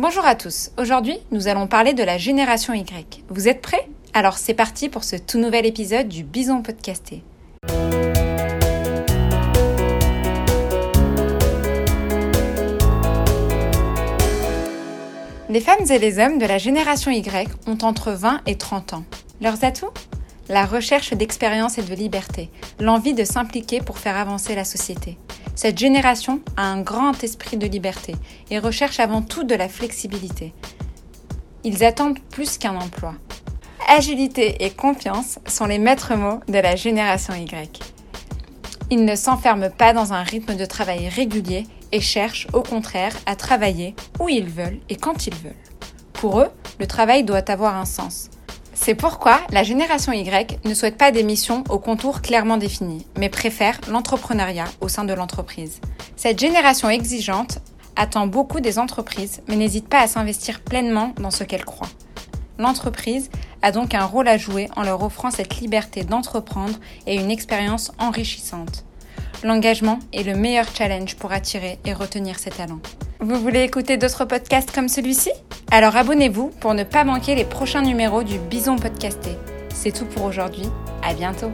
Bonjour à tous. Aujourd'hui, nous allons parler de la génération Y. Vous êtes prêts? Alors c'est parti pour ce tout nouvel épisode du Bison Podcasté. Les femmes et les hommes de la génération Y ont entre 20 et 30 ans. Leurs atouts? La recherche d'expérience et de liberté, l'envie de s'impliquer pour faire avancer la société. Cette génération a un grand esprit de liberté et recherche avant tout de la flexibilité. Ils attendent plus qu'un emploi. Agilité et confiance sont les maîtres mots de la génération Y. Ils ne s'enferment pas dans un rythme de travail régulier et cherchent au contraire à travailler où ils veulent et quand ils veulent. Pour eux, le travail doit avoir un sens. C'est pourquoi la génération Y ne souhaite pas des missions aux contours clairement définis, mais préfère l'entrepreneuriat au sein de l'entreprise. Cette génération exigeante attend beaucoup des entreprises, mais n'hésite pas à s'investir pleinement dans ce qu'elle croit. L'entreprise a donc un rôle à jouer en leur offrant cette liberté d'entreprendre et une expérience enrichissante. L'engagement est le meilleur challenge pour attirer et retenir ses talents. Vous voulez écouter d'autres podcasts comme celui-ci? Alors abonnez-vous pour ne pas manquer les prochains numéros du Bison Podcasté. C'est tout pour aujourd'hui. À bientôt.